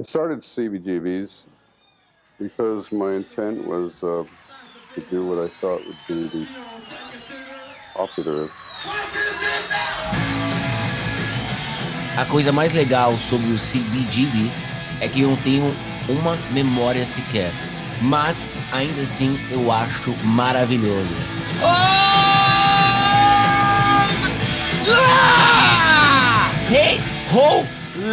I started CBGBs because my intent was uh, to do what I thought would be the popular. A coisa mais legal sobre o CBGB é que eu não tenho uma memória sequer. Mas ainda assim eu acho maravilhoso. Ah! Hey, ho,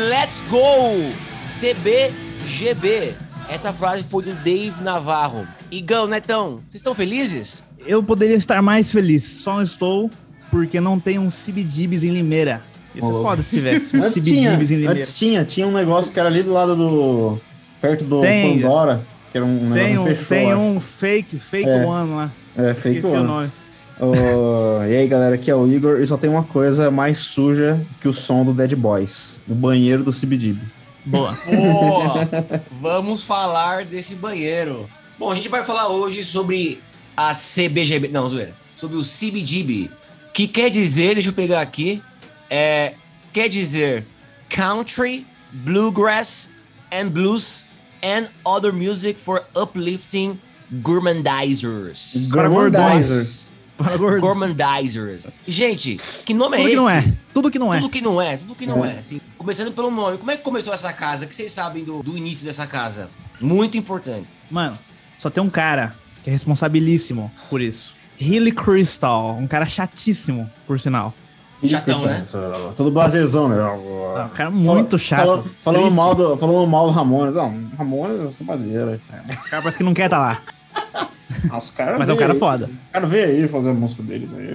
let's go! CBGB. Essa frase foi do Dave Navarro. Igão, Netão, vocês estão felizes? Eu poderia estar mais feliz, só não estou porque não tem um CBGBs em Limeira. Isso é foda se tivesse um Antes tinha, em Limeira. antes tinha, tinha um negócio que era ali do lado do. perto do Tem. Pandora, que era um negócio Tem que um, fechou. tem acho. um fake, fake É. one lá. É, fake Esqueci o one. nome. Ô, e aí, galera, aqui é o Igor e só tem uma coisa mais suja que o som do Dead Boys: o banheiro do CBGB. Boa. Boa! Vamos falar desse banheiro. Bom, a gente vai falar hoje sobre a CBGB. Não, zoeira. Sobre o CBGB. Que quer dizer, deixa eu pegar aqui. É, quer dizer Country, Bluegrass and Blues and Other Music for Uplifting Gourmandizers. Para Gourmandizers. Gourmandizers. Gente, que nome Tudo é que esse? não é. Tudo que não é. Tudo que não é, tudo que não É. é. assim. Começando pelo nome. Como é que começou essa casa? O que vocês sabem do, do início dessa casa? Muito importante. Mano, só tem um cara que é responsabilíssimo por isso. Hilly Crystal, um cara chatíssimo, por sinal. Chatão, né? Todo blasezão, né? Ah, um cara muito chato. Falando Triste. mal do, falando mal do Ramones. Não, Ramones, eu sou madeira. O cara parece que não quer estar lá. Ah, os caras Mas é um cara aí. foda. Os caras vê aí fazer a música deles aí.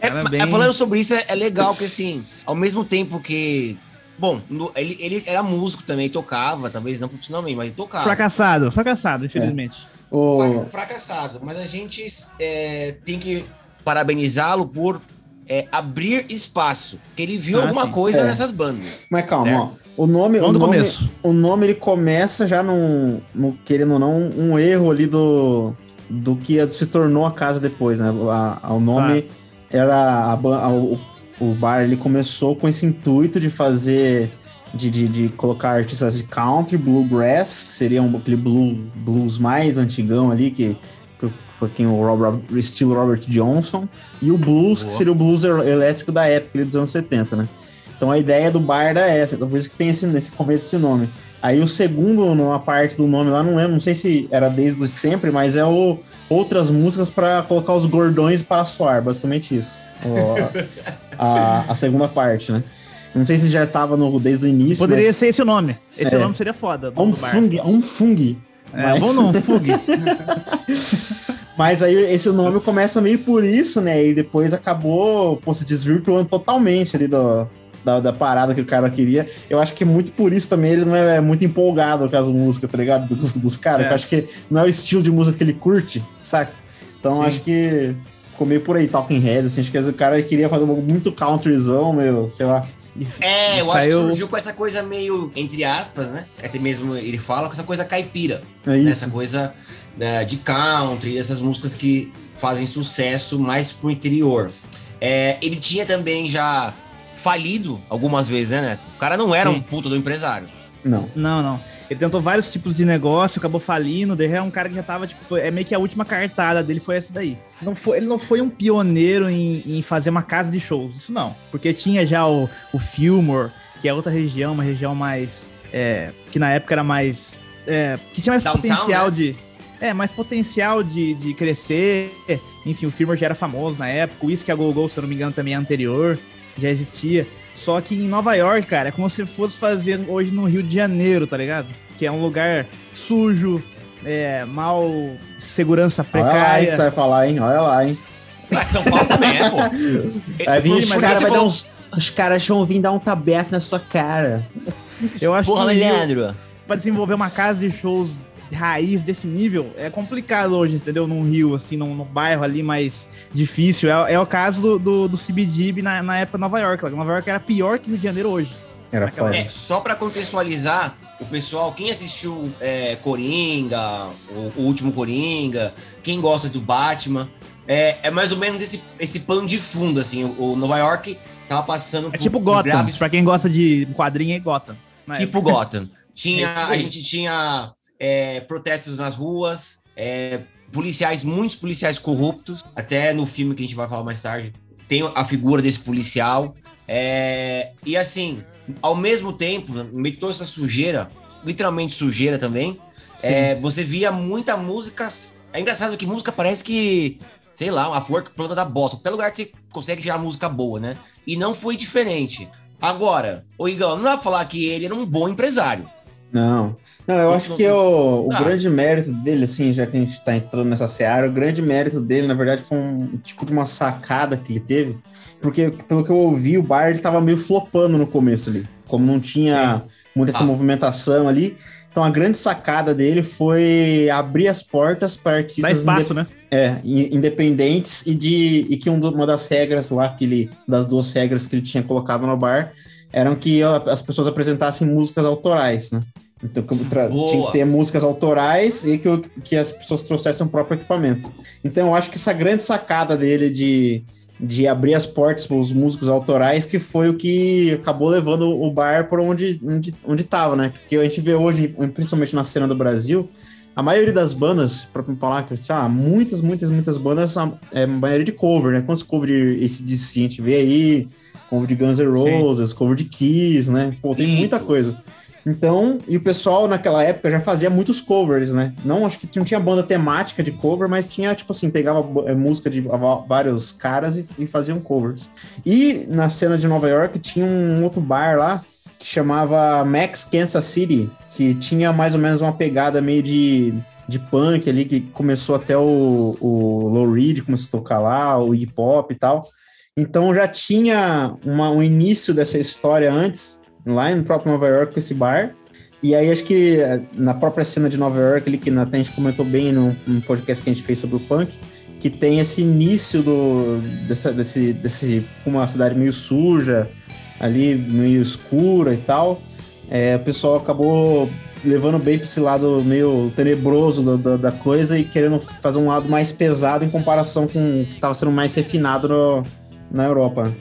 É, Cara, mas- bem- é, falando sobre isso, é, é legal que assim, ao mesmo tempo que. Bom, no- ele, ele era músico também, tocava, talvez não profissionalmente, mas ele tocava. Fracassado, fracassado, infelizmente. O, Fra- fracassado. Mas a gente é, tem que parabenizá-lo por é, abrir espaço. Que ele viu Ah, alguma sim. coisa É. nessas bandas. mas calma. O nome, o Vamos nome, começo. o nome ele começa já num, no querendo ou não, um erro ali do, do que se tornou a casa depois, né? A, a- o nome era a, o, o bar ele começou com esse intuito de fazer de, de, de colocar artistas de country, bluegrass, que seria um, aquele blue, blues mais antigão ali que, que foi quem o Robert, estilo Robert Johnson e o blues que Boa. seria o blues el- elétrico da época dos anos 70, né? Então a ideia do bar era essa, então por isso que tem esse, esse começo desse nome. Aí o segundo, numa parte do nome lá, não lembro, não sei se era desde sempre, mas é o outras músicas para colocar os gordões para soar, basicamente isso. O- a, a segunda parte, né? Não sei se já tava no, desde o início. Poderia mas, ser esse o nome. Esse É. nome seria foda. um fung, um fung. É, mas- num Fug. Mas aí esse nome começa meio por isso, né? E depois acabou pô, se desvirtuando totalmente ali do, da, da parada que o cara queria. Eu acho que muito por isso também ele não é muito empolgado com as músicas, tá ligado? Dos, dos caras. É. que Eu acho que não é o estilo de música que ele curte, saca? Então Sim. acho que ficou meio por aí, Talking Heads, assim. Acho que o cara queria fazer muito countryzão, meu, sei lá. É, eu acho Saiu- que surgiu com essa coisa meio, entre aspas, né? Até mesmo ele fala com essa coisa caipira. É né? isso. Essa coisa né, de country, essas músicas que fazem sucesso mais pro interior. É, ele tinha também já falido algumas vezes, né, Neto? O cara não era Sim. um puta do empresário. Não. Não, não. Ele tentou vários tipos de negócio, acabou falindo. Daí é um cara que já tava, tipo, foi, é meio que a última cartada dele foi essa daí. Não foi, ele não foi um pioneiro em, em fazer uma casa de shows, isso não. Porque tinha já o, o Fillmore, que é outra região, uma região mais. é, que na época era mais. é, que tinha mais Downtown, potencial né? de. É, mais potencial de, de crescer. Enfim, o Fillmore já era famoso na época. O Whisky a Go Go, se eu não me engano, também é anterior. Já existia. Só que em Nova York, cara, é como se fosse fazer hoje no Rio de Janeiro, tá ligado? Que é um lugar sujo, é, mal segurança Olha lá, hein, precária. que você vai falar, hein? Olha lá, hein? Mas São Paulo também é, pô. Aí vem Por os caras vai falou- uns. Os caras vão vir dar um tabefe na sua cara. Eu acho Porra, que Leandro. pra desenvolver uma casa de shows raiz desse nível é complicado hoje, entendeu? Num Rio, assim, num, num bairro ali mais difícil. É, é o caso do, do, do CBGB na, na época de Nova York. Nova York era pior que Rio de Janeiro hoje. Era foda. É, só pra contextualizar, o pessoal, quem assistiu é, Coringa, o, o último Coringa, quem gosta do Batman, é, é mais ou menos esse, esse pano de fundo, assim. O, o Nova York tava passando É tipo por Gotham. graves Pra quem gosta de quadrinho, é Gotham. na Tipo Gotham. Tinha, É isso a gente tinha é, protestos nas ruas, é, policiais, muitos policiais corruptos. Até no filme que a gente vai falar mais tarde, tem a figura desse policial. É, e assim, ao mesmo tempo, no meio de toda essa sujeira, literalmente sujeira também, é, você via muita música. É engraçado que música parece que, sei lá, uma flor que planta da bosta. Qualquer lugar que você consegue gerar música boa, né? E não foi diferente. Agora, o Igão, não dá pra falar que ele era um bom empresário. Não. Não, eu acho que o, o Ah. grande mérito dele, assim, já que a gente tá entrando nessa seara, o grande mérito dele, na verdade, foi um tipo de uma sacada que ele teve. Porque, pelo que eu ouvi, o bar ele tava meio flopando no começo ali. Como não tinha muita essa Ah. movimentação ali. Então a grande sacada dele foi abrir as portas para Dá artistas espaço, né? é, in- independentes e de e que um uma das regras lá que ele das duas regras que ele tinha colocado no bar eram que as pessoas apresentassem músicas autorais, né? Então tinha que ter músicas autorais e que, que as pessoas trouxessem o próprio equipamento. Então eu acho que essa grande sacada dele de de abrir as portas para os músicos autorais, que foi o que acabou levando o bar por onde, onde, onde tava, né? Porque a gente vê hoje, principalmente na cena do Brasil, a maioria das bandas, para falar que, sei lá, muitas, muitas, muitas bandas, a- é a maioria de cover, né? Quantos cover de ACDC a gente vê aí? Cover de Guns N' Sim. Roses, cover de Kiss, né? Pô, tem Sim. muita coisa. Então, e o pessoal naquela época já fazia muitos covers, né? Não, acho que não tinha banda temática de cover, mas tinha, tipo assim, pegava eh, música de va- vários caras e, e faziam covers. E na cena de Nova York tinha um outro bar lá que chamava Max Kansas City, que tinha mais ou menos uma pegada meio de, de punk ali, que começou até o, o Low Reed começou a tocar lá, o hip hop e tal. Então já tinha uma, um início dessa história antes, lá no próprio Nova York, com esse bar. E aí acho que eh, na própria cena de Nova York, ali, que até a gente comentou bem no podcast que a gente fez sobre o punk, que tem esse início do, dessa, desse, desse uma cidade meio suja, ali meio escura e tal. É, o pessoal acabou levando bem para esse lado meio tenebroso da, da, da coisa e querendo fazer um lado mais pesado em comparação com o que estava sendo mais refinado no- na Europa.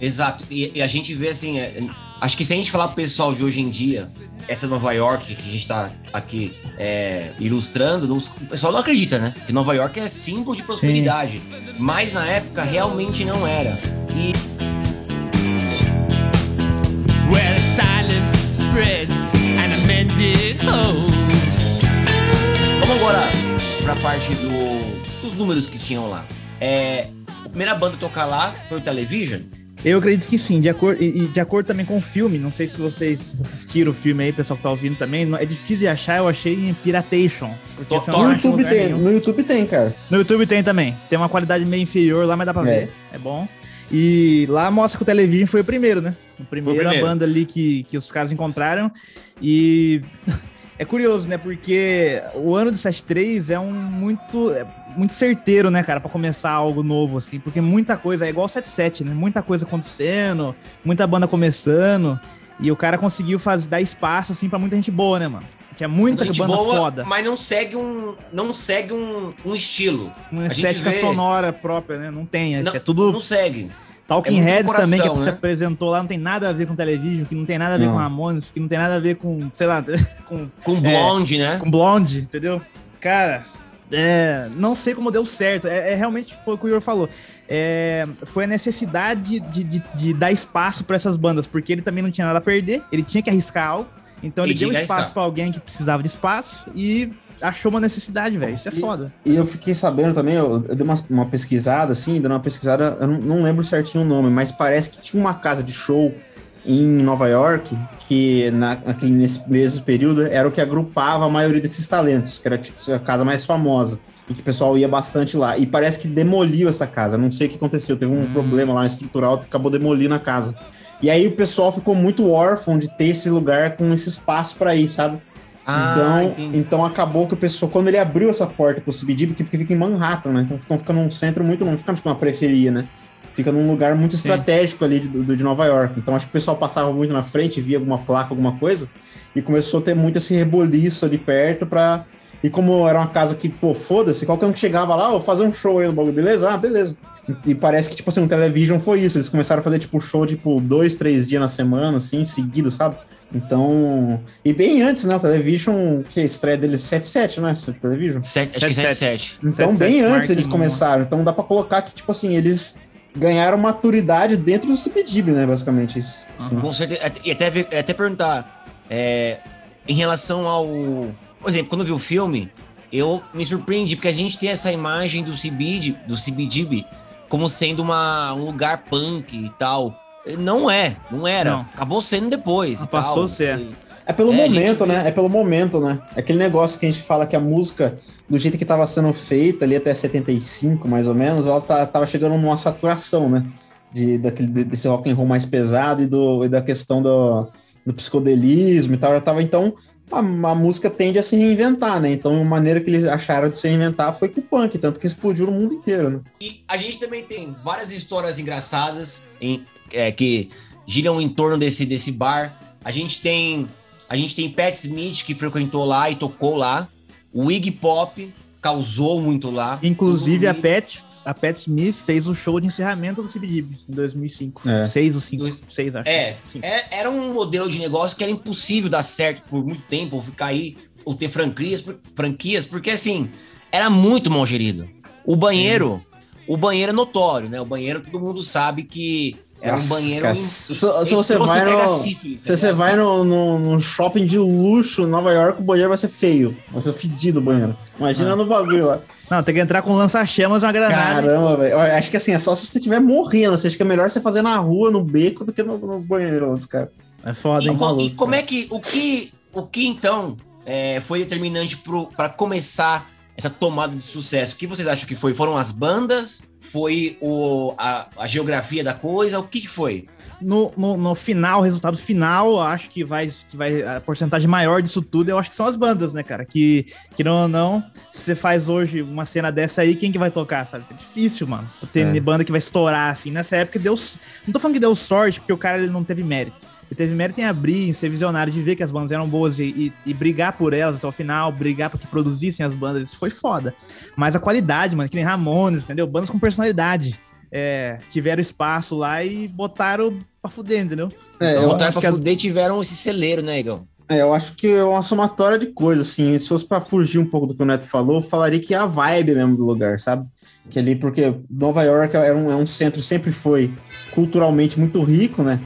Exato. E, e a gente vê assim, é, acho que se a gente falar pro pessoal de hoje em dia, essa Nova York que a gente tá aqui é, ilustrando, não- o pessoal não acredita, né? Que Nova York é símbolo de prosperidade. Mas na época realmente não era. E where silence spreads and vamos agora pra parte do, dos números que tinham lá. É, a primeira banda a tocar lá foi o Television. Eu acredito que sim, de acordo, e, e de acordo também com o filme. Não sei se vocês assistiram o filme aí, pessoal que tá ouvindo também. É difícil de achar, eu achei em Piratation. No YouTube, tem, nenhum. no YouTube tem, cara. No YouTube tem também. Tem uma qualidade meio inferior lá, mas dá pra É. ver. É bom. E lá mostra que o Television foi o primeiro, né? O primeiro, primeiro. a banda ali que, que os caras encontraram. E é curioso, né? Porque o ano de 73 é um muito, é muito certeiro, né, cara, pra começar algo novo, assim. Porque muita coisa, é igual 77, né? Muita coisa acontecendo, muita banda começando. E o cara conseguiu fazer, dar espaço, assim, pra muita gente boa, né, mano? Tinha muita gente banda boa, foda. mas não segue um, não segue um, um estilo. Uma a estética vê- sonora própria, né? Não tem. Não, é tudo não segue. Talking É Heads coração, também, que você né? apresentou lá, não tem nada a ver com televisão, que não tem nada a ver Não. com Ramones, que não tem nada a ver com, sei lá, com, Com Blonde, né? com Blonde, entendeu? Cara, é, não sei como deu certo. É, é realmente foi o que o Igor falou. É, foi a necessidade de, de, de dar espaço para essas bandas, porque ele também não tinha nada a perder, ele tinha que arriscar algo. Então E ele deu espaço para alguém que precisava de espaço e achou uma necessidade, velho. Isso é E- foda. E eu fiquei sabendo também, eu, eu dei uma, uma pesquisada, assim, dando uma pesquisada, eu não, não lembro certinho o nome, mas parece que tinha uma casa de show em Nova York, que na, naquele- nesse mesmo período era o que agrupava a maioria desses talentos, que era tipo a casa mais famosa, e que o pessoal ia bastante lá. E parece que demoliu essa casa, não sei o que aconteceu, teve um Hum. problema lá estrutural que acabou demolindo a casa. E aí o pessoal ficou muito órfão de ter esse lugar com esse espaço para ir, sabe? Ah, então, entendi. então acabou que o pessoal, quando ele abriu essa porta pro CBD, porque fica em Manhattan, né? Então fica, num centro muito longe, fica tipo uma periferia, né? Fica num lugar muito Sim. estratégico ali de, de Nova York. Então acho que o pessoal passava muito na frente, via alguma placa, alguma coisa, e começou a ter muito esse reboliço ali perto pra. E como era uma casa que, pô, foda-se, qualquer um que chegava lá, ó, vou fazer um show aí no bagulho, beleza? Ah, beleza. E, parece que, tipo assim, o Television foi isso. Eles começaram a fazer, tipo, show, tipo, dois, três dias na semana, assim, seguido, sabe? Então. E bem antes, né? O Television, que a estreia dele é 77, não é? O Television? Sete- acho que 7 Então, 77, bem antes Mark eles começaram. Então dá pra colocar que, tipo assim, eles ganharam maturidade dentro do CBDB, né? Basicamente isso. Assim. Com certeza. E até, até perguntar, é, em relação ao. Por exemplo, quando eu vi o filme, eu me surpreendi, porque a gente tem essa imagem do CBD, do CBGB como sendo uma, um lugar punk e tal. Não é, não era. Não. Acabou sendo depois. Ah, e passou a ser. E- É pelo É, gente momento, vê- né? É pelo momento, né? É aquele negócio que a gente fala que a música, do jeito que tava sendo feita ali até 75, mais ou menos, ela tá, tava chegando numa saturação, né? De, daquele, de- desse rock and roll mais pesado e, do, e da questão do, do psicodelismo e tal. Já tava, então, a, a música tende a se reinventar, né? Então, a maneira que eles acharam de se reinventar foi com o punk, tanto que explodiu no mundo inteiro, né? E a gente também tem várias histórias engraçadas em- é, que giram em torno desse, desse bar. A gente tem a gente tem Pat Smith que frequentou lá e tocou lá. O Iggy Pop causou muito lá. Inclusive, O a Pat, a Pat Smith fez o show de encerramento do CBGB em 2005. É. 6 ou 5. Dois- 6, acho. É, Sim. é, era um modelo de negócio que era impossível dar certo por muito tempo, ou ficar aí, ou ter franquias, franquias, porque assim, era muito mal gerido. O banheiro, o banheiro é notório, né? O banheiro todo mundo sabe que era Nossa, um banheiro. cara, em- se- se você vai no- sífilis, tá Se você vai no, no, no shopping de luxo em Nova York, o banheiro vai ser feio. Vai ser fedido o banheiro. Imagina Ah. no bagulho lá. Não, tem que entrar com lança-chamas e uma granada. Caramba, velho. Olha, Acho que assim, é só se você estiver morrendo. Você acha que é melhor você fazer na rua, no beco, do que no, no banheiro dos caras. É foda, E, hein? co- e maluco. como é que. O que, o que então é, foi determinante para começar essa tomada de sucesso? O que vocês acham que foi? Foram as bandas? Foi o, a, a geografia da coisa? O que, que foi? no, no, no final, o resultado final, eu acho que vai, que vai. A porcentagem maior disso tudo, eu acho que são as bandas, né, cara? Que, que não ou não, se você faz hoje uma cena dessa aí, quem que vai tocar, sabe? É difícil, mano. Ter É. banda que vai estourar, assim. Nessa época deu. Não tô falando que deu sorte, porque o cara ele não teve mérito. Ele teve mérito em abrir, em ser visionário, de ver que as bandas eram boas e, e- e brigar por elas até o final, brigar pra que produzissem as bandas, isso foi foda. Mas a qualidade, mano, que nem Ramones, entendeu? Bandas com personalidade. É, tiveram espaço lá e botaram pra fuder, entendeu? É, Então, eu, Botar acho pra que as- fuder tiveram esse celeiro, né, Igão? é, eu acho que é uma somatória de coisas, assim. Se fosse pra fugir um pouco do que o Neto falou, eu falaria que é a vibe mesmo do lugar, sabe? Que ali, porque Nova York é um, é um centro, sempre foi culturalmente muito rico, né?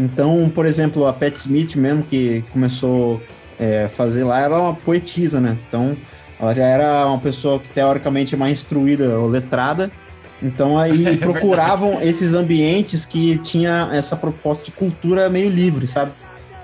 Então, por exemplo, a Pat Smith mesmo, que começou é, a fazer lá, ela é uma poetisa, né? Então, ela já era uma pessoa que teoricamente é mais instruída ou letrada. Então, aí procuravam esses ambientes que tinha essa proposta de cultura meio livre, sabe?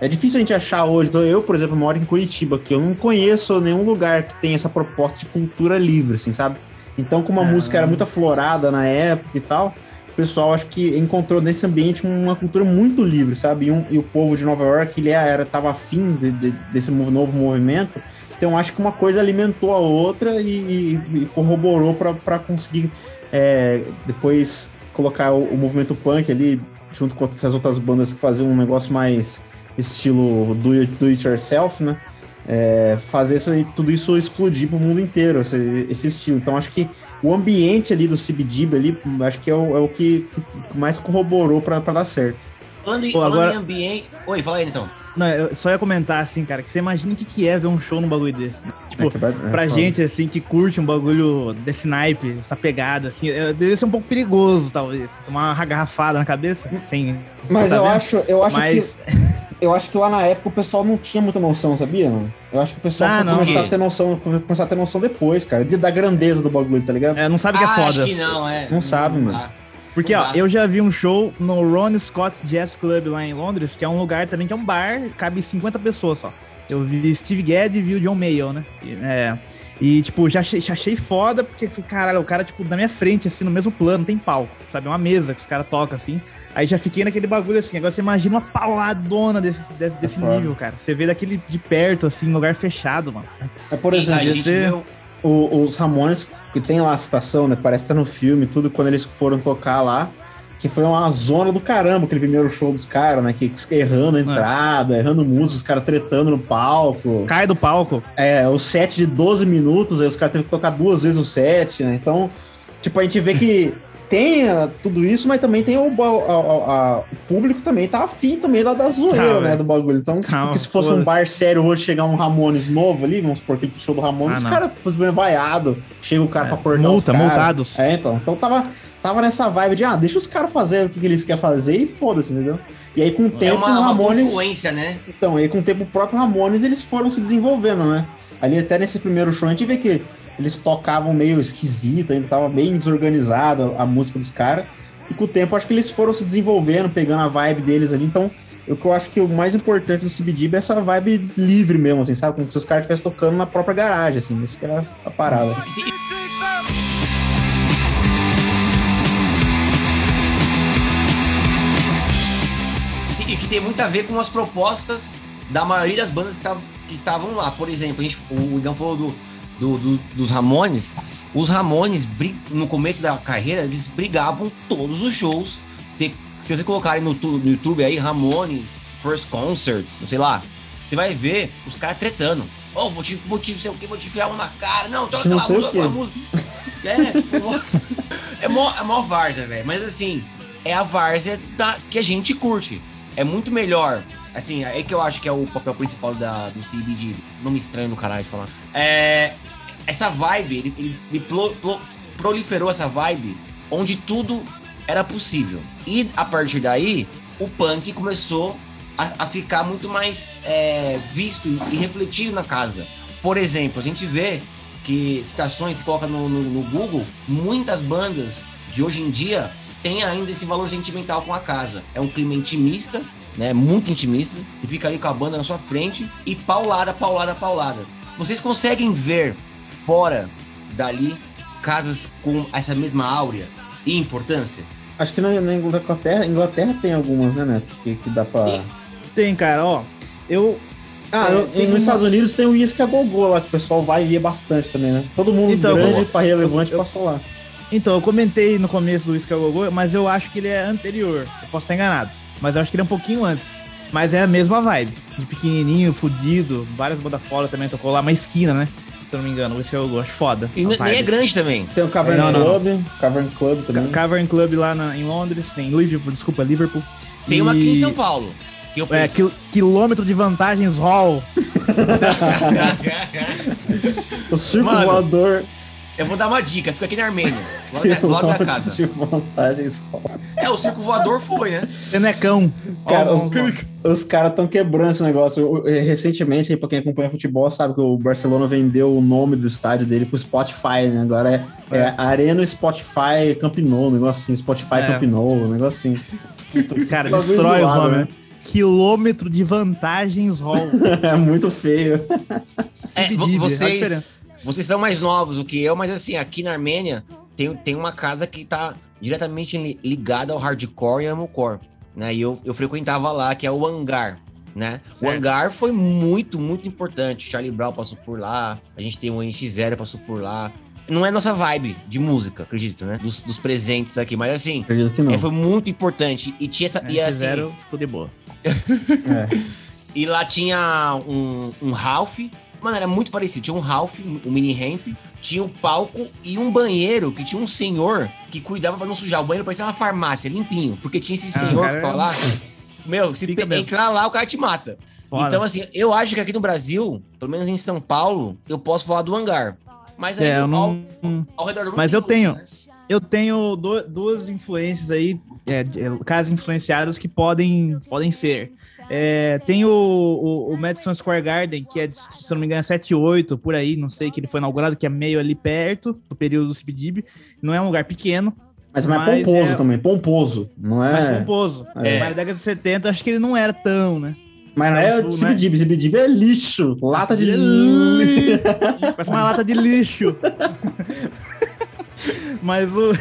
É difícil a gente achar hoje. Então, Eu, por exemplo, moro em Curitiba, que eu não conheço nenhum lugar que tenha essa proposta de cultura livre, assim, sabe? Então, como a Ah. música era muito aflorada na época e tal, o pessoal acho que encontrou nesse ambiente uma cultura muito livre, sabe? E, um- e o povo de Nova York, ele era, tava afim de- de- desse novo movimento. Então, acho que uma coisa alimentou a outra e, e- e corroborou para conseguir é, depois colocar o, o movimento punk ali, junto com essas outras bandas que faziam um negócio mais estilo do it, do it yourself, né? É, fazer essa- tudo isso explodir pro mundo inteiro, esse, esse estilo. Então acho que o ambiente ali do CBGB ali, acho que é o, é o que, que mais corroborou para dar certo. Falando, em, Pô, agora- em ambiente. Oi, fala aí então. Não, eu só ia comentar assim, cara, que você imagina o que, que é ver um show num bagulho desse. né? Tipo, É que vai- é pra foda. gente, assim, que curte um bagulho desse naipe, essa pegada, assim, é, deve ser um pouco perigoso, talvez. Tomar uma garrafada na cabeça, sem. Mas tá eu vendo? acho, eu acho Mas, que eu acho que lá na época o pessoal não tinha muita noção, sabia? Mano? Eu acho que o pessoal Ah, não. começar a ter noção, começar a ter noção depois, cara, de, da grandeza do bagulho, tá ligado? é, não sabe que é Ah, foda. Acho que não, é. Não sabe, mano. dá. Porque, ó, Não eu já vi um show no Ron Scott Jazz Club lá em Londres, que é um lugar também que é um bar, cabe 50 pessoas só. Eu vi Steve Gadd e vi o John Mayo, né? E, é, e, tipo, já achei, já achei foda, porque, caralho, o cara, tipo, na minha frente, assim, no mesmo plano, tem palco, sabe? É uma mesa que os caras tocam, assim. Aí já fiquei naquele bagulho, assim. Agora você imagina uma pauladona desse, desse, desse foda. nível, cara. Você vê daquele de perto, assim, lugar fechado, mano. É, por exemplo, viu- o- os Ramones, que tem lá a citação, né? Parece que tá no filme tudo, quando eles foram tocar lá, que foi uma zona do caramba, aquele primeiro show dos caras, né? Que errando a entrada, errando música, os caras tretando no palco. Cai do palco. É, o set de 12 minutos, aí os caras teve que tocar duas vezes o set, né? Então, tipo, a gente vê que tem ah, tudo isso, mas também tem o, a- a- a- o público também tá afim também lá da zoeira, Tá, né, do bagulho. Então, se fosse um bar sério hoje chegar um Ramones novo ali, vamos supor que show do Ramones, Ah, os caras vaiado, chega o cara É, pra cortar os multa, caras. multados. É, então. Então tava, tava nessa vibe de, ah, deixa os caras fazer o que, que eles querem fazer e foda-se, entendeu? E aí, com o É tempo, uma, o uma Ramones. confluência, né? Então, aí com o tempo o próprio Ramones, eles foram se desenvolvendo, né? Ali até nesse primeiro show a gente vê que eles tocavam meio esquisito, ainda tava bem desorganizado a música dos caras. E com o tempo acho que eles foram se desenvolvendo, pegando a vibe deles ali. Então, o que eu acho que o mais importante do CBDB é essa vibe livre mesmo, assim, sabe? Como se os caras estivessem tocando na própria garagem, assim. Isso que é a parada. Que tem muito a ver com as propostas da maioria das bandas que, tavam- que estavam lá. Por exemplo, a gente, o Igão falou do, do- do- dos Ramones. Os Ramones, no começo da carreira, eles brigavam todos os shows. Se, se você colocarem no, no YouTube aí, Ramones, First Concerts, sei lá, você vai ver os caras tretando. Oh, vou te, vou te, sei o que, vou te enfiar uma na cara. Não, toca aquela música, aquela música. É, tipo, é mó, é mó várzea, velho. Mas assim, é a várzea da, que a gente curte. É muito melhor. Assim, é que eu acho que é o papel principal da, do CBD. Nome estranho do caralho de falar. É, essa vibe, ele, ele- ele plo- plo- proliferou essa vibe onde tudo era possível. E a partir daí, o punk começou a, a ficar muito mais é, visto e refletido na casa. Por exemplo, a gente vê que citações, coloca no, no- no Google, muitas bandas de hoje em dia têm ainda esse valor sentimental com a casa. É um clima intimista, né? Muito intimista. Você fica ali com a banda na sua frente e paulada, paulada, paulada. Vocês conseguem ver fora dali casas com essa mesma áurea e importância? Acho que na, Inglaterra, Inglaterra tem algumas, né, Neto? Que, que dá pra. Tem. Tem, cara, ó. Eu. Ah, É, eu- tem nos uma- Estados Unidos tem o Whisky a Gogô lá, que o pessoal vai e bastante também, né? Todo mundo Então, grande pra relevante eu- passou lá. Então, eu comentei no começo do Whisky a Gogô, mas eu acho que ele é anterior. Eu posso estar enganado. Mas eu acho que ele é um pouquinho antes. Mas é a mesma vibe. De pequenininho, fudido. Várias bandas fora também tocou lá. Uma esquina, né? Se eu não me engano. O Whisky a Gogô. Acho foda. E nem é grande também. Tem o Cavern Não, não, Club, Cavern Club também. Ca- Cavern Club lá na- em Londres. Tem Liverpool, desculpa, Liverpool. Tem E- uma aqui em São Paulo. Que É, quil- quilômetro de vantagens Hall. O Circo Mano. Voador. Eu vou dar uma dica, fica aqui na Armênia, do lado da, casa. de vantagens. É, o circo voador foi, né? Tenecão. Cara, Ó, os, os caras estão quebrando esse negócio. O- Recentemente, aí, pra quem acompanha futebol, sabe que o Barcelona vendeu o nome do estádio dele pro Spotify, né? Agora é, é Arena Spotify Camp Nou, um negócio assim. Spotify É. Camp Nou, um negócio assim. Cara, Bagulho destrói zoado, nomes, né? né? Quilômetro de vantagens Hall. É muito feio. É, vocês. Vocês são mais novos do que eu, mas assim, aqui na Armênia tem, tem uma casa que tá diretamente li- ligada ao hardcore e amocore, né? E eu, eu frequentava lá, que é o Hangar, né? O Certo. Hangar foi muito, muito importante. Charlie Brown passou por lá, a gente tem o NX0 passou por lá. Não é nossa vibe de música, acredito, né? Dos, dos presentes aqui, mas assim, Acredito que não. é, foi muito importante. E tinha essa. E, assim, Zero ficou de boa. É. E lá tinha um, um Ralph. Mano, era muito parecido. Tinha um Ralph, um mini ramp, tinha um palco e um banheiro que tinha um senhor que cuidava pra não sujar. O banheiro parecia uma farmácia, limpinho. Porque tinha esse Ah, senhor cara, que ficava lá. Meu, se Fica entrar lá, o cara te mata. Foda. Então, assim, eu acho que aqui no Brasil, pelo menos em São Paulo, eu posso falar do hangar. Mas aí, É, eu ao, não. ao redor do mundo Mas eu tenho. né? Eu tenho do- duas influências aí, é, é, casas influenciadas que podem, podem ser. É, tem o, o, o Madison Square Garden, que é, de- se não me engano, é 78, por aí, não sei, que ele foi inaugurado, que é meio ali perto do período do CBDB. Não é um lugar pequeno, Mas, mas Mas pomposo é- também, pomposo. Não é. mas pomposo. É. Na década de 70, acho que ele não era tão, né? Mas não é Não, CBDB, CBDB é lixo. Lata de CBDB Parece uma lata de lixo. mas o.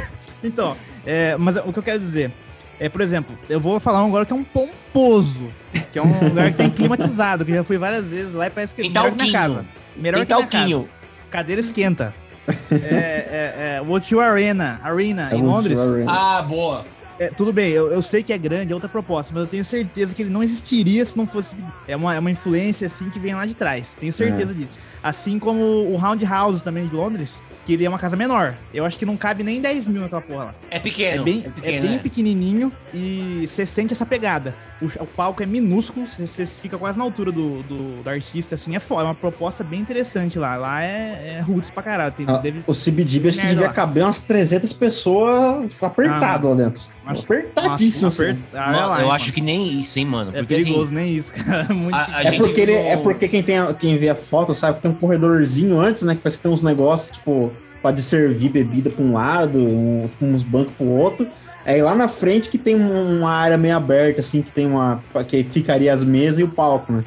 Então, é, mas o que eu quero dizer é, por exemplo, eu vou falar um agora que é um pomposo. Que é um lugar que tem climatizado, que eu já fui várias vezes lá e parece que é melhor que minha Talquinho. casa. Melhor Tem que minha casa. talquinho. Cadeira esquenta. é, é, é, o O2 Arena, Arena É em Londres. Arena. Ah, boa. É, tudo bem, eu, eu sei que é grande, é outra proposta, mas eu tenho certeza que ele não existiria se não fosse. É uma, é uma influência assim que vem lá de trás. Tenho certeza disso. Assim como o Roundhouse também de Londres, que ele é uma casa menor. Eu acho que não cabe nem 10 mil naquela porra lá. É pequeno. É bem, é é pequeno, bem é. pequenininho e você sente essa pegada. O, o palco é minúsculo, você fica quase na altura do, do, do artista, assim, é foda. É uma proposta bem interessante lá. Lá é, é roots pra caralho. Tem, Ah, deve, o CBDB acho que devia lá. caber umas 300 pessoas apertado Ah, lá dentro. Acho- Apertadíssimo. Nossa, assim. Ah, Mano, lá, eu hein, acho que nem isso, hein, mano. É Porque perigoso, assim, nem isso, cara. Muito... a, a É porque, ele, é porque quem, tem, a- quem vê a foto sabe que tem um corredorzinho antes, né? Que parece que tem uns negócios, tipo, pode servir bebida pra um lado, um- uns bancos pro outro. Aí lá na frente que tem um- uma área meio aberta, assim, que tem uma. que ficaria as mesas e o palco, né?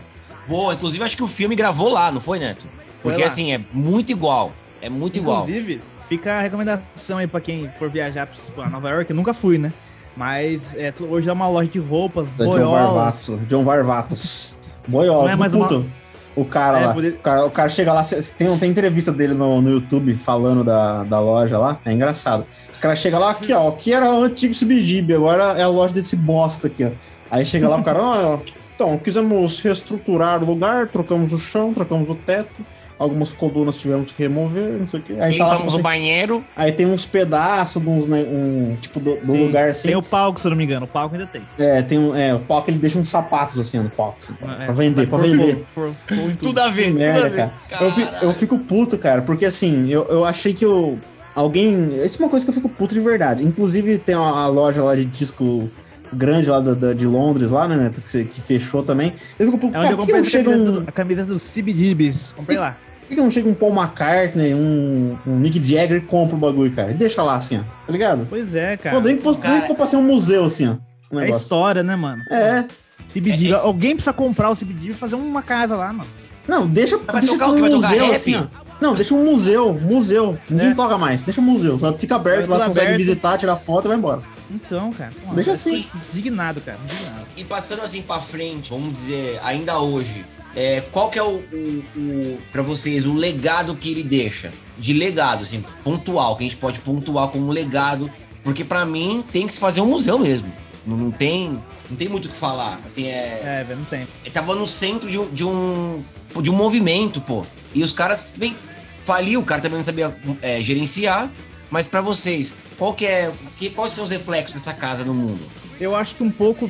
Boa, inclusive acho que o filme gravou lá, não foi, Neto? Foi Porque lá. assim, é muito igual. É muito igual. Inclusive, fica a recomendação aí pra quem for viajar pra Nova York. Eu nunca fui, né? Mas é, hoje é uma loja de roupas, John boiolas. Varvatos. John Varvatos. Boiola, Não é puto. O cara É, lá. poder- O, cara, o cara chega lá, tem, tem entrevista dele no, no YouTube falando da, da loja lá. É engraçado. Os caras chegam lá, aqui, ó. Aqui era o antigo CBGB, agora é a loja desse bosta aqui, ó. Aí chega lá o cara, ó, então, quisemos reestruturar o lugar, trocamos o chão, trocamos o teto. Algumas colunas tivemos que remover, não sei o quê. Aí, tá lá, Limpamos o assim, banheiro. aí tem uns pedaços de uns, né, um, tipo, do, do Sim, lugar assim. Tem o palco, se eu não me engano. O palco ainda tem. É, tem um. É, o palco ele deixa uns sapatos assim no palco, assim, pra, É, pra vender, pra for- vender. for- for- for em Tudo a ver, Que tudo merda, a ver. cara. Eu, fi- eu fico puto, cara, porque assim, eu, eu achei que eu. Alguém. Isso é uma coisa que eu fico puto de verdade. Inclusive, tem uma, a loja lá de disco grande lá da, da- de Londres, lá, né, Neto, que, você- que fechou também. Eu fico puto, É onde cara, eu que comprei essa chega camiseta, um. do- a camiseta do CBGBs. Comprei lá. Por que não chega um Paul McCartney, um, um Mick Jagger e compra o bagulho, cara? E deixa lá assim, ó. Tá ligado? Pois é, cara. Pô, nem que fosse cara, pra ser um museu, assim, ó. o é história, né, mano? É. CBGB. É, é- Alguém precisa comprar o CBGB e fazer uma casa lá, mano. Não, deixa, Vai deixa tocar? Vai um tocar museu, rap? assim, ó. Não, deixa um museu, museu. Ninguém É. toca mais, deixa um museu. Só fica aberto, lá você consegue aberto. visitar, tirar foto e vai embora. Então, cara. pô, Deixa eu assim. Indignado, cara. Indignado. E passando assim pra frente, vamos dizer, ainda hoje, é, qual que é o, o, o para vocês o legado que ele deixa? De legado, assim, pontual, que a gente pode pontuar como legado, porque pra mim tem que se fazer um museu mesmo. Não, não tem, não tem muito o que falar. Assim, é, É, velho, não tem. ele tava no centro de um, de um, de um movimento, pô. E os caras vem faliu, o cara também não sabia é, gerenciar. Mas pra vocês, qual que é, que, quais são os reflexos dessa casa no mundo? Eu acho que um pouco.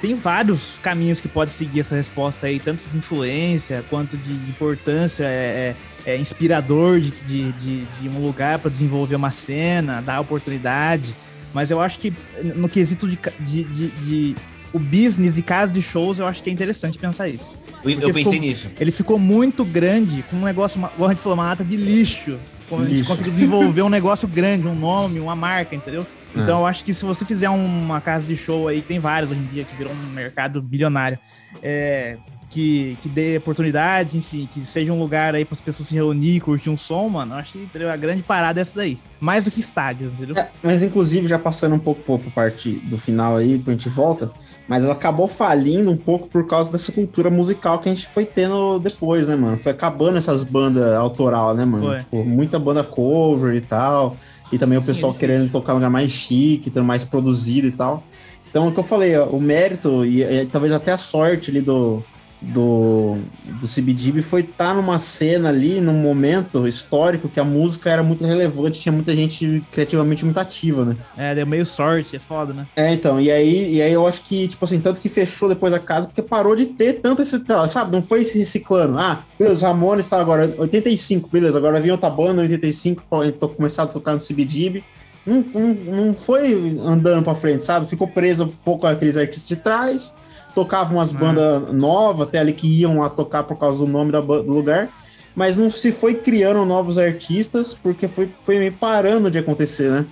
Tem vários caminhos que pode seguir essa resposta aí, tanto de influência quanto de importância, é, é- é inspirador de, de, de, de um lugar para desenvolver uma cena, dar oportunidade. Mas eu acho que no quesito de, de, o business de casa de shows, eu acho que é interessante pensar isso. Eu, eu Porque pensei ficou- nisso. Ele ficou muito grande, com um negócio, uma, igual a gente falou, uma lata de lixo. A gente Lixo. conseguiu desenvolver um negócio grande, um nome, uma marca, entendeu? É. Então eu acho que se você fizer uma casa de show aí, tem várias hoje em dia, que virou um mercado bilionário, é, que, que dê oportunidade, enfim, que seja um lugar aí para as pessoas se reunir e curtir um som, mano, eu acho que entendeu? a grande parada é essa daí. Mais do que estádios, entendeu? É, mas inclusive, já passando um pouco pra parte do final aí, depois a gente volta, mas ela acabou falindo um pouco por causa dessa cultura musical que a gente foi tendo depois, né, mano? Foi acabando essas bandas autoral, né, mano? Tipo, muita banda cover e tal. E também o pessoal Sim, querendo tocar num lugar mais chique, tendo mais produzido e tal. Então, o que eu falei, ó, o mérito e, e talvez até a sorte ali do, do, do CBGB foi estar numa cena ali, num momento histórico que a música era muito relevante, tinha muita gente criativamente muito ativa, né? É, deu meio sorte, é foda, né? É, então, e aí, e aí eu acho que, tipo assim, tanto que fechou depois a casa, porque parou de ter tanto esse, sabe, não foi se reciclando. Ah, beleza, os Ramones tá agora 85, beleza, agora vinha outra banda 85, pô, tô começando a tocar no CBGB. Não, não, não foi andando pra frente, sabe? Ficou preso um pouco aqueles artistas de trás, tocavam umas Ah. bandas novas, até ali que iam a tocar por causa do nome da, do lugar, mas não se foi criando novos artistas, porque foi, foi meio parando de acontecer, né?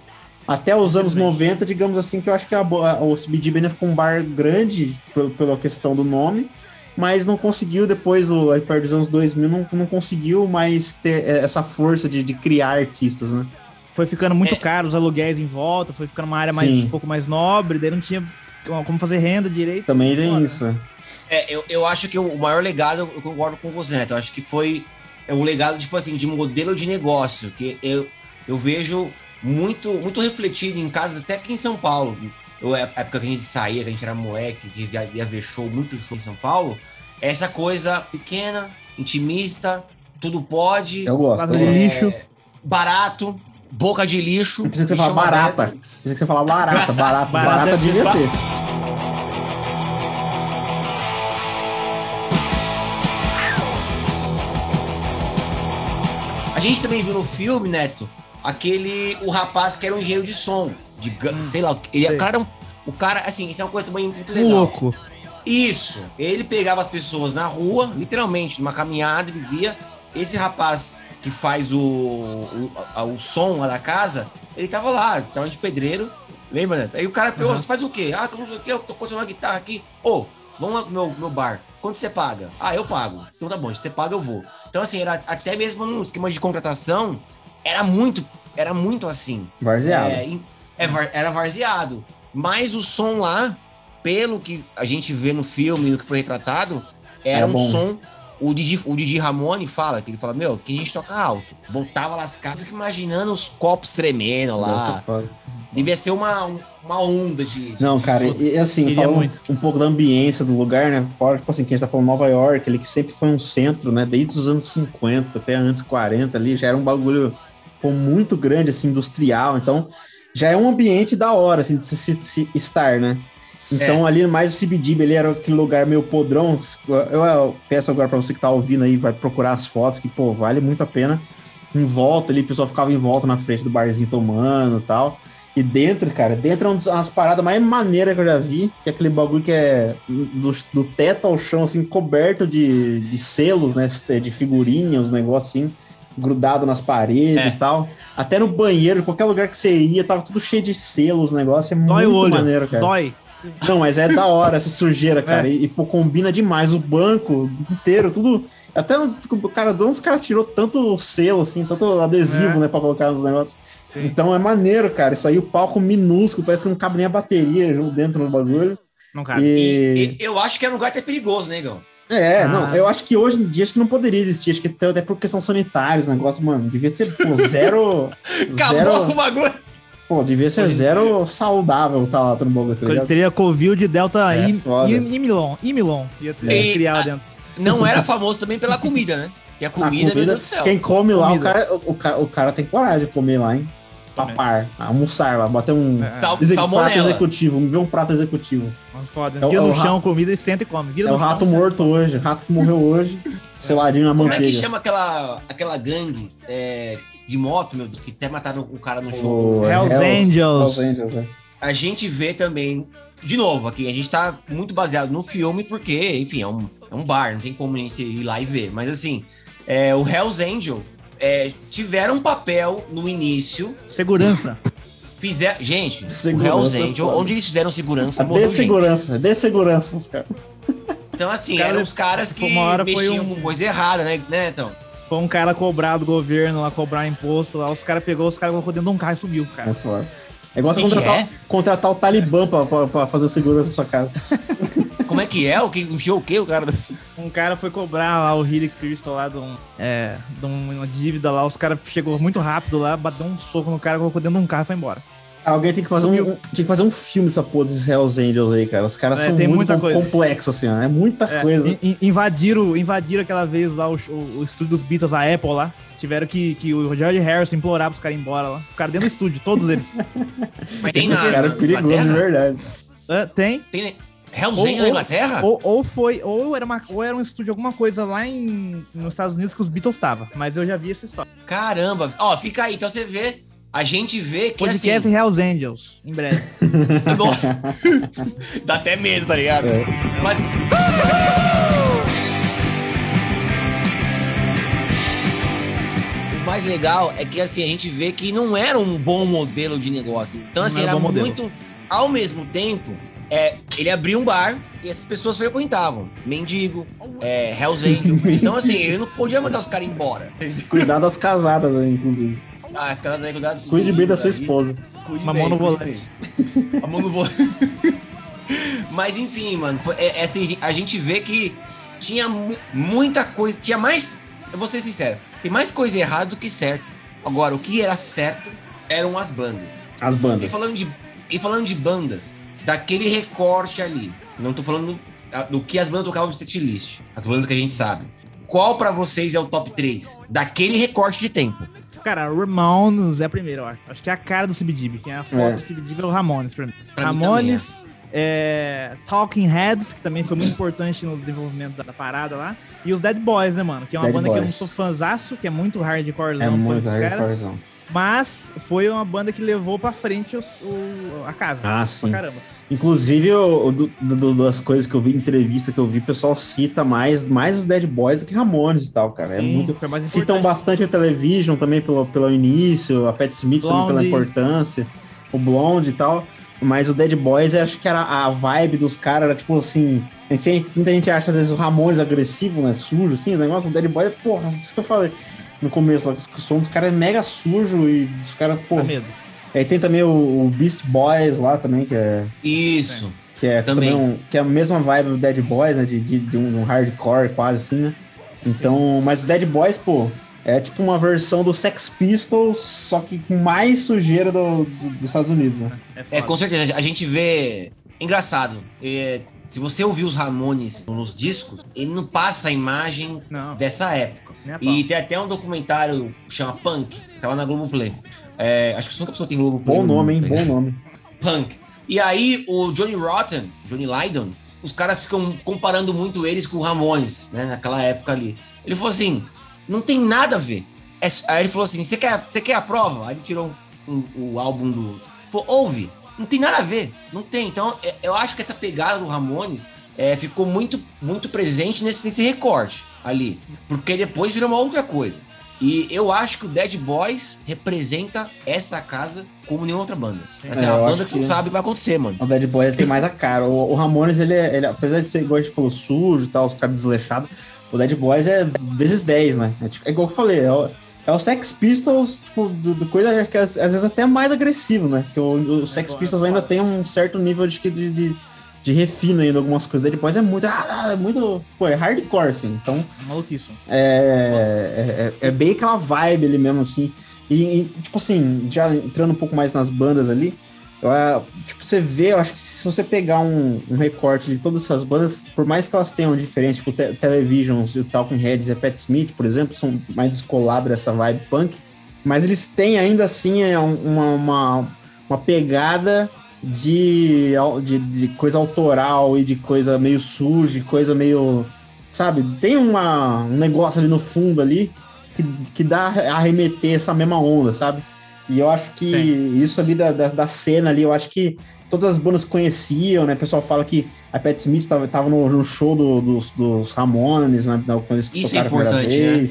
Até os anos Infelizmente. 90, digamos assim, que eu acho que a, a, o CBGB ainda ficou um bar grande pelo, pela questão do nome, mas não conseguiu, depois, do, aí perto dos anos 2000, não, não conseguiu mais ter eh, essa força de, de criar artistas, né? Foi ficando muito É. caro os aluguéis em volta, foi ficando uma área mais, Sim. um pouco mais nobre, daí não tinha como fazer renda direito. Também tem Fora. isso. né? É, eu, eu acho que o maior legado, eu concordo com você, Neto. Eu acho que foi é um legado, tipo assim, de modelo de negócio, que eu, eu vejo muito, muito refletido em casas, até aqui em São Paulo. ou é a época que a gente saía, que a gente era moleque, que ia, ia ver show, muito show em São Paulo, é essa coisa pequena, intimista, tudo pode, Eu gosto. Lado eu de gosto. lixo. barato, boca de lixo. Não precisa que você falar barata. Precisa que você falar barata. Barata, Barata barata é devia ter. Gente também viu no filme, Neto, aquele. O rapaz que era um engenheiro de som. De, gu- sei lá, ele, sei. o cara. um- O cara, assim, isso é uma coisa também muito legal. louco. Isso. Ele pegava as pessoas na rua, literalmente, numa caminhada, vivia. Esse rapaz que faz o, o, a- o som lá da casa, ele tava lá, tava de pedreiro. Lembra, Neto? Aí o cara pegou, Uhum. você faz o quê? Ah, eu não sei o quê, eu tô construindo uma guitarra aqui. Ô, vamos lá pro meu, meu bar. Quanto você paga? Ah, eu pago. Então tá bom, se você paga, eu vou. Então, assim, era até mesmo num esquema de contratação, era muito, era muito assim. Varzeado. É, é era varzeado. Mas o som lá, pelo que a gente vê no filme, no que foi retratado, era, um som. O Didi, o Didi Ramone fala, que ele fala, meu, que a gente toca alto. Botava lascado, fica imaginando os copos tremendo Nossa, lá. foda. Devia ser uma, uma onda de. de Não, cara, e, assim, Queria falando muito. um pouco da ambiência do lugar, né? Fora, tipo assim, que a gente tá falando Nova York, ali que sempre foi um centro, né? Desde os anos 50 até antes 40 ali, já era um bagulho pô, muito grande, assim, industrial. Então, já é um ambiente da hora, assim, de se, se- se estar, né? Então, ali mais o CBD, ele era aquele lugar meio podrão. Eu, eu peço agora pra você que tá ouvindo aí, vai procurar as fotos, que, pô, vale muito a pena. Em volta ali, o pessoal ficava em volta na frente do barzinho tomando e tal. E dentro, cara, dentro é uma das paradas mais maneiras que eu já vi, que é aquele bagulho que é do, do teto ao chão, assim, coberto de, de selos, né? De figurinha, os negócios assim, grudado nas paredes É. e tal. Até no banheiro, qualquer lugar que você ia, tava tudo cheio de selos, os negócios. É Dói muito o olho. maneiro, cara. Dói. Não, mas é da hora essa sujeira, cara. E, e, pô, combina demais o banco inteiro, tudo. Até o cara, de onde os caras tirou tanto selo, assim, tanto adesivo, É. né, pra colocar nos negócios. Sim. Então é maneiro, cara. Isso aí, o palco minúsculo, parece que não cabe nem a bateria junto dentro do bagulho. Não cabe. E. E, eu acho que é um lugar até perigoso, né, Igão? É, Ah. não, eu acho que hoje em dia acho que não poderia existir. Acho que até até por questão sanitária, os negócios, mano, devia ser, pô, zero. Acabou zero com o bagulho. pô, devia ser zero saudável tá lá no bagulho, tá ligado? teria Covid Delta É, e, e, e Milon. E Milon. Ia ter E- criar lá a- dentro. Não era famoso também pela comida, né? E a A comida, meu Deus do céu. Quem come lá, o Comida. cara, o, o, cara, o cara tem coragem de comer lá, hein? Papar, almoçar lá, bater um É. Sal, prato executivo, me vê um prato executivo. Foda. É Vira é o no chão, comida e senta e come. Vira É o chão, rato senta. morto hoje, rato que morreu hoje, seladinho na Como é manteiga. que chama aquela, aquela gangue é, de moto, meu Deus, que até mataram o cara no show? O Hells Hells- Angels. Hells Angels, é. A gente vê também, de novo, aqui, a gente tá muito baseado no filme, porque, enfim, é um, é um bar, não tem como a gente ir lá e ver. Mas assim, é, o Hells Angel é, tiveram um papel no início. Segurança. Fizer, gente, Segurança, o Hells Angel, onde eles fizeram segurança, morreu gente. dessegurança, dessegurança, os caras. Então, assim, Cara, eram os caras que uma hora foi mexiam um- com coisa errada, né, né, então? Foi um cara cobrar do governo lá, cobrar imposto lá. Os caras pegou, os caras colocou dentro de um carro e sumiu, É cara. foda. É igual você Que que contratar, é? contratar o Talibã pra, pra, pra fazer segurança na sua casa. Como é que é? O que enfiou o quê, o cara? Um cara foi cobrar lá o Hilly Crystal lá de, um, é, de uma dívida lá. Os caras chegou muito rápido lá, bateu um soco no cara, colocou dentro de um carro e foi embora. Alguém tem que fazer um, um- tinha que fazer um filme dessa porra desses Hells Angels aí, cara. Os caras É, são tem muito muita com- coisa. complexos, assim, ó. É muita É, coisa. in- in- invadiram, invadiram aquela vez lá o, o, o estúdio dos Beatles, a Apple lá. Tiveram que, que o George Harrison implorar pros caras ir embora lá. Ficaram dentro do estúdio, todos eles. Mas tem caras na é perigoso, de verdade. Ah, tem. Tem Hells Ou- Angel na Inglaterra? Ou, ou foi, ou era, uma, ou era um estúdio, alguma coisa lá em, nos Estados Unidos que os Beatles estavam. Mas eu já vi essa história. Caramba. Ó, fica aí. Então você vê, a gente vê que Podcast assim... Hells Angels, em breve. Nossa. Dá até medo, tá ligado? É. Mas... O mais legal é que assim, a gente vê que não era um bom modelo de negócio. Então, Não assim, era era bom modelo. muito. Ao mesmo tempo, é, ele abria um bar e essas pessoas frequentavam. Mendigo, é, Hells Angel. Então, assim, ele não podia mandar os caras embora. Cuidar das casadas aí, inclusive. Ah, as caras aí, cuidado. Cuide bem da sua aí. esposa. Cuide Uma bem, mão no volante. bem. A mão no volante. Mas enfim, mano, foi- é, é assim, a gente vê que tinha mu- muita coisa, tinha mais, eu vou ser sincero, tem mais coisa errada do que certo. Agora, o que era certo eram as bandas. As E bandas. falando de, e falando de bandas, daquele recorte ali. Não tô falando do, que as bandas tocavam no setlist. As bandas que a gente sabe. Qual pra vocês é o top 3? Daquele recorte de tempo. Cara, Ramones é a primeira, eu acho. Acho que é a cara do CBGB. Quem é a foto É. do CBGB é o Ramones pra mim. Pra mim Ramones, é, Talking Heads, que também foi muito importante no desenvolvimento da, da parada lá. E os Dead Boys, né, mano? Que é uma Dead banda que eu não Boys. sou fãzaço, que é muito hardcore, É muito dos caras. hardcorezão. Mas foi uma banda que levou pra frente os- o- a casa. Ah, Pra sim. caramba. Inclusive, o do- do- das coisas que eu vi, entrevista que eu vi, o pessoal cita mais, mais os Dead Boys do que Ramones e tal, cara. É Sim, muito. foi mais Citam bastante a Television também pelo, pelo início, a Pat Smith também pela importância, o Blonde e tal. Mas o Dead Boys, eu acho que era a vibe dos caras, era tipo assim. Muita gente acha às vezes o Ramones agressivo, né? Sujo, assim, os negócios. O Dead Boys, porra, isso que eu falei no começo, lá, que o som dos caras é mega sujo e os caras, Dá pô. Medo. Aí tem também o, o Beast Boys lá também, que é Isso. que é Também. também, um, que é a mesma vibe do Dead Boys, né? De, de, de um, um hardcore quase assim, né? Então, mas o Dead Boys, pô, é tipo uma versão do Sex Pistols, só que com mais sujeira do, do- dos Estados Unidos, né? É, É, com certeza. A gente vê. Engraçado. é, se você ouvir os Ramones nos discos, ele não passa a imagem Não, dessa época. pau. E tem até um documentário que chama Punk, tá lá na Globoplay. É, acho que só a pessoa tem Globoplay. Bom no nome, hein? tá Bom nome. Punk. E aí, o Johnny Rotten, Johnny Lydon, os caras ficam comparando muito eles com o Ramones, né? Naquela época ali. Ele falou assim: não tem nada a ver. É- aí ele falou assim: você quer, você quer a prova? Aí ele tirou um- o álbum do. Falou, ouve. Não tem nada a ver. Não tem. Então, é- eu acho que essa pegada do Ramones é, ficou muito, muito presente nesse, nesse recorte ali. Porque depois virou uma outra coisa. E eu acho que o Dead Boys representa essa casa como nenhuma outra banda. Assim, É, é uma banda que você não sabe o que vai acontecer, mano. O Dead Boys tem mais a cara. O, o Ramones, ele, é, ele, apesar de ser, igual a gente falou, sujo e tal, os caras desleixados, o Dead Boys é vezes 10, né? É, tipo, é igual que eu falei, é é o Sex Pistols, tipo, do, do coisa que às, às vezes até mais agressivo, né? Porque o, o Sex foda, Pistols é ainda tem um certo nível de, de, de, de refino ainda algumas coisas. Dead Boys é muito, ah, é muito, pô, é hardcore, assim. Então, Maluquice. é, é, é bem aquela vibe ali mesmo, assim. E, e, tipo assim, já entrando um pouco mais nas bandas ali, tipo, você vê, eu acho que se você pegar um, um recorte de todas essas bandas, por mais que elas tenham diferença, tipo, Te Televisions e o Talking Heads e a Pat Smith, por exemplo, são mais descolados dessa vibe punk, mas eles têm ainda assim é, um- uma, uma, uma pegada de, de, de coisa autoral e de coisa meio suja, de coisa meio. Sabe? Tem uma, um negócio ali no fundo ali que, que dá a remeter essa mesma onda, sabe? E eu acho que Sim. isso ali da, da, da cena ali, eu acho que todas as bandas conheciam, né? O pessoal fala que a Pat Smith tava, tava no, no show do- dos, dos Ramones, né? Quando eles Isso é tocaram a primeira importante, né?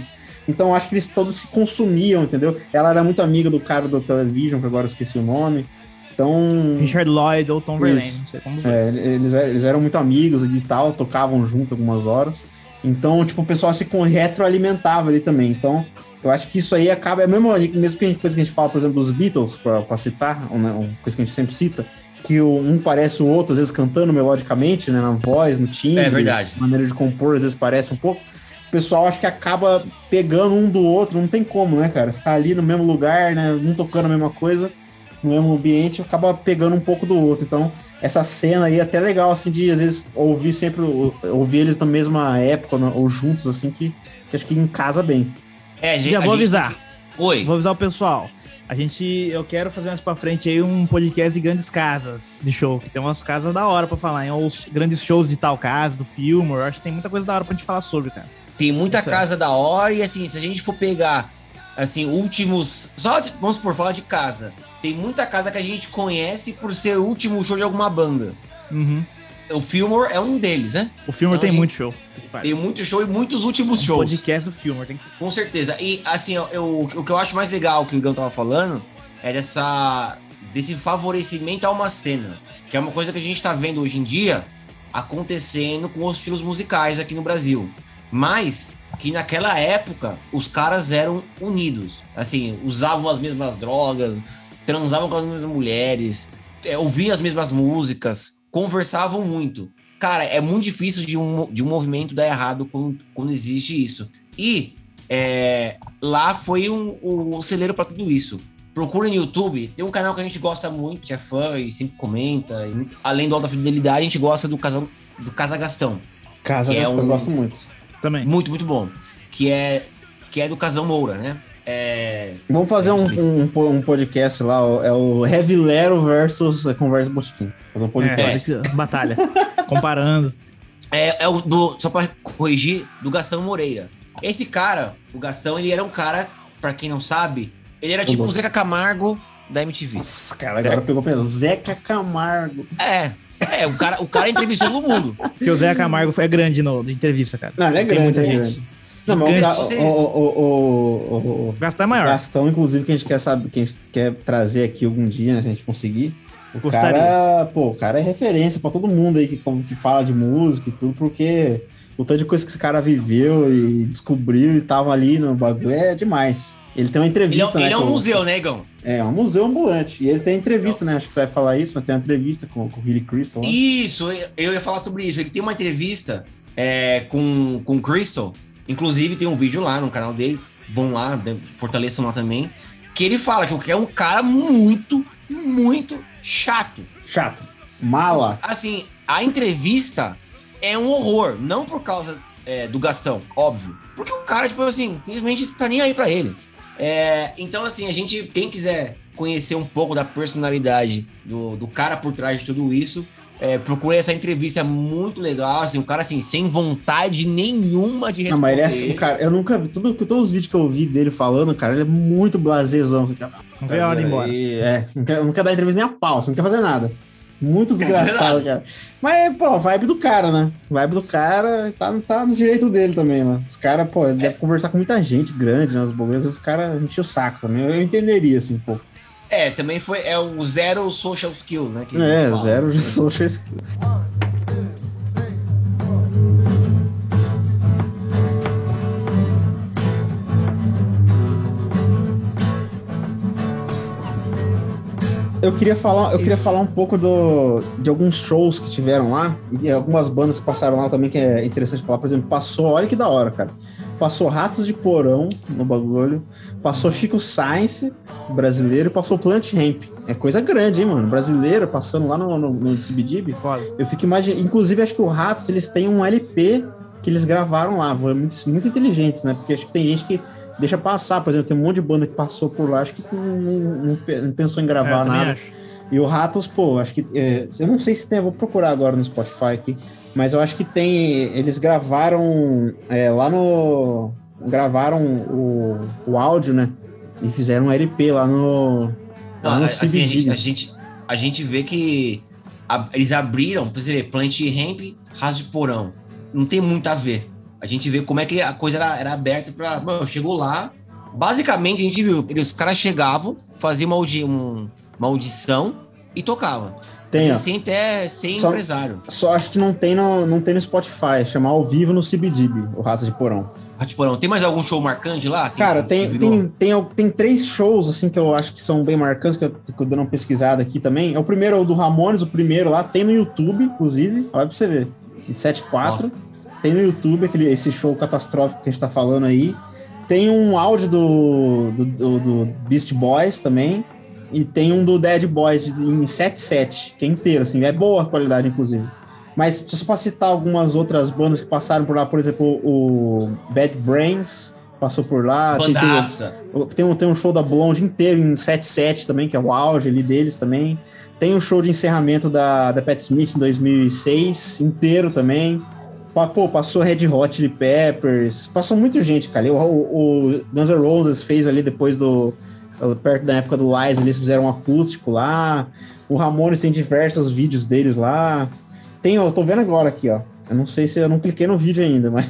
Então eu acho que eles todos se consumiam, entendeu? Ela era muito amiga do cara do Television, que agora eu esqueci o nome. Então. Richard Lloyd ou Tom Verlaine, não sei como É, eles, eles eram muito amigos e tal, tocavam junto algumas horas. Então, tipo, o pessoal se retroalimentava ali também. Então, eu acho que isso aí acaba. É a mesma mesmo que a gente- coisa que a gente fala, por exemplo, dos Beatles, pra, pra citar, uma, uma coisa que a gente sempre cita, que um parece o outro, às vezes cantando melodicamente, né? Na voz, no timbre. É verdade. Maneira de compor, às vezes parece um pouco. O pessoal acho que acaba pegando um do outro, não tem como, né, cara? Você tá ali no mesmo lugar, né? Um tocando a mesma coisa, no mesmo ambiente, acaba pegando um pouco do outro. Então, essa cena aí é até legal, assim, de às vezes ouvir sempre, ouvir eles na mesma época, ou juntos, assim, que, que acho que encasa bem. É, gente, Já vou gente- avisar. Oi. Vou avisar o pessoal. A gente, eu quero fazer mais pra frente aí um podcast de grandes casas de show. que Tem umas casas da hora pra falar, hein? Ou os grandes shows de tal casa, do filme. Eu acho que tem muita coisa da hora pra gente falar sobre, cara. Tem muita Certo. casa da hora e assim, se a gente for pegar assim, últimos. Só de- vamos por falar de casa. Tem muita casa que a gente conhece por ser o último show de alguma banda. Uhum. O Fillmore é um deles, né? O filme Então, tem muito show. Tem muito show e muitos últimos shows. podcast do filme. Tem... Com certeza. E assim, eu, eu- o que eu acho mais legal que o Igão tava falando é dessa desse favorecimento a uma cena, que é uma coisa que a gente tá vendo hoje em dia acontecendo com os estilos musicais aqui no Brasil. Mas que naquela época os caras eram unidos. Assim, usavam as mesmas drogas, transavam com as mesmas mulheres, é, ouviam as mesmas músicas, conversavam muito. Cara, é muito difícil de um, de um movimento dar errado quando, quando existe isso. E é, lá foi um, o celeiro para tudo isso. procura no YouTube, tem um canal que a gente gosta muito, que é fã e sempre comenta. e além do Alta Fidelidade, a gente gosta do Casa, do Casa Gastão. Casa é Gastão, eu um- gosto muito. Também. Muito, muito bom. Que é, que é do Casão Moura, né? É, Vamos fazer um, um, um podcast lá, é o Heavy Lero versus a Conversa Botiquim. Fazer um podcast. É, batalha. Comparando. É, é o do. Só pra corrigir, do Gastão Moreira. Esse cara, o Gastão, ele era um cara, pra quem não sabe, ele era tipo o. Zeca Camargo da MTV. Nossa, cara, agora pegou pra Zeca Camargo. É. É, o cara, o cara entrevistou todo mundo. Porque o Zé Camargo foi grande no, de entrevista, cara. Não, ele é Tem grande, muita é gente. Não, mas o, Vocês- o, o, o, o, O Gastão é o maior. Gastão, inclusive, que a gente quer saber, que a gente quer trazer aqui algum dia, né, se a gente conseguir. O Gostaria. cara, pô, o cara é referência pra todo mundo aí que, que fala de música e tudo, porque o tanto de coisa que esse cara viveu e descobriu e tava ali no bagulho é demais. Ele tem uma Ele é, entrevista, né? ele é um com- museu, né, Igão? É, um museu ambulante. E ele tem entrevista, né? Acho que você vai falar isso, mas tem uma entrevista com, com o Billy Crystal. lá. Isso, eu- eu ia falar sobre isso. Ele tem uma entrevista é, com, com o Crystal. Inclusive, tem um vídeo lá no canal dele. Vão lá, de- fortaleçam lá também. Que ele fala que é um cara muito, muito chato. Chato. Mala. Assim, a entrevista é um horror. Não por causa é, do Gastão, óbvio. Porque o cara, tipo assim, simplesmente tá nem aí pra ele. É, então, assim, a gente, quem quiser conhecer um pouco da personalidade do, do cara por trás de tudo isso, é, essa entrevista, é muito legal. Assim, o cara, assim, sem vontade nenhuma de Não, responder. mas ele é assim, cara, eu nunca vi, tudo, todos os vídeos que eu vi dele falando, cara, ele é muito blasezão. Assim. Não veio a hora embora. É, não quer, não quer dar entrevista nem a pau, assim, não quer fazer nada. Muito desgraçado, cara. Mas, pô, vibe do cara, né? Vibe do cara tá, tá no direito dele também, né? Os caras, pô, ele deve conversar com muita gente grande, né? Os bagulhos, os caras enchem o saco também. Eu entenderia, assim, um pouco. É, também foi é o zero social skills, né? É, fala. zero de social skill. Eu queria falar, eu queria falar um pouco do, de alguns shows que tiveram lá e algumas bandas que passaram lá também que é interessante falar. Por exemplo, passou, olha que da hora, cara. Passou Ratos de Porão no bagulho, passou Chico Science, brasileiro, e passou Plant Ramp. É coisa grande, hein, mano? Brasileiro passando lá no, no, no CBGB. Foda. Eu fico imaginando. Inclusive, acho que o Ratos eles têm um LP que eles gravaram lá. Muito, muito inteligentes, né? Porque acho que tem gente que deixa passar. Por exemplo, tem um monte de banda que passou por lá, acho que não, não- não pe- não pensou em É, gravar também nada. acho. E o Ratos, pô, acho que. é, eu não sei se tem, vou procurar agora no Spotify aqui. Mas eu acho que tem. Eles gravaram é, lá no. Gravaram o, o áudio, né? E fizeram um LP lá no. Não, lá no assim, a gente, a, gente, a gente vê que a- eles abriram, por exemplo, Plant Ramp, Raso de Porão. Não tem muito a ver. A gente vê como é que a coisa era, era aberta pra. Mano, chegou lá. Basicamente, a gente viu que os caras chegavam, faziam uma, audi- um- uma audição e tocavam. Tem, ó. Sem até sem Só- empresário. Só acho que não tem no, não tem no Spotify. Chamar ao vivo no CBDB, o Rato de Porão. Raso de Porão. Tem mais algum show marcante lá? assim, Cara, tem, tem, tem, tem três shows, assim, que eu acho que são bem marcantes, que eu tô dando uma pesquisada aqui também. É o primeiro, é o do Ramones, o primeiro lá, tem no YouTube, inclusive, olha pra você ver. Em 7.4. Tem no YouTube aquele, esse show catastrófico que a gente tá falando aí. Tem um áudio do, do, do- do Beast Boys também. E tem um do Dead Boys em 7.7, que é inteiro, assim, é boa a qualidade, inclusive. Mas só pra citar algumas outras bandas que passaram por lá, por exemplo, o Bad Brains passou por lá. Tem- tem- tem um, tem um show da Blonde inteiro em 7.7 também, que é o auge ali deles também. Tem um show de encerramento da, da Pat Smith em 2006, inteiro também. Pô, passou Red Hot Chili Peppers, passou muita gente, cara. O, o, o Guns N' Roses fez ali depois do. Perto da época do Lies, eles fizeram um acústico lá. O Ramones tem diversos vídeos deles lá. Tem, eu tô vendo agora aqui, ó. Eu não sei se eu não cliquei no vídeo ainda, mas,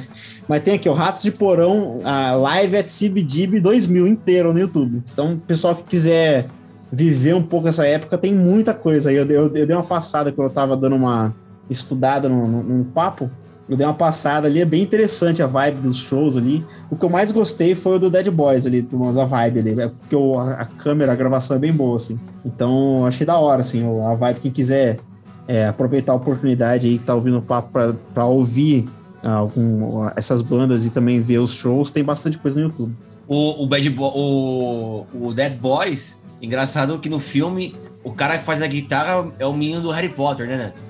mas tem aqui, o Ratos de Porão, a Live at CBGB 2000 inteiro no YouTube. Então, pessoal que quiser viver um pouco essa época, tem muita coisa aí. Eu, eu, eu dei uma passada quando eu tava dando uma estudada num papo. Eu dei uma passada ali, é bem interessante a vibe dos shows ali. O que eu mais gostei foi o do Dead Boys ali, pelo menos a vibe ali, é porque o- a, câmera, a gravação é bem boa, assim. Então, eu achei da hora, assim, a vibe. Quem quiser é, aproveitar a oportunidade aí que tá ouvindo o papo pra, pra ouvir ah, algum, essas bandas e também ver os shows, tem bastante coisa no YouTube. O, o Bad Bo o, o Dead Boys, engraçado que no filme o cara que faz a guitarra é o menino do Harry Potter, né, Neto?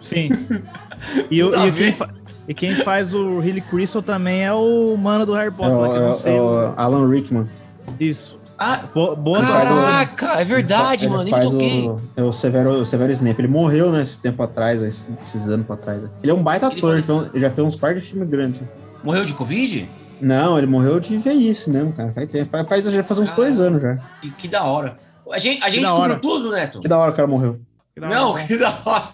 Sim. E, a e quem, e quem faz o Hilly Crystal também é o mano do Harry É Potter, o, lá que eu é não o- sei. é o- Alan Rickman. Isso. Ah, Bo- boa o- caraca, é verdade, Ele mano, nem faz toquei. o, é o Severo, o Severo Snape. Ele morreu, né, esse tempo atrás, esses, esses anos pra trás. né. Ele é um baita Ele ator, faz- então ele já fez uns par de filmes grandes. Morreu de Covid? Não, ele morreu de velhice mesmo, cara. Faz tempo. Faz, faz- já faz uns Ah. dois anos já. Que, que da hora. A gente, a gente descobriu hora. tudo, Neto? Que da hora o cara morreu. Que da Não, hora. que da hora.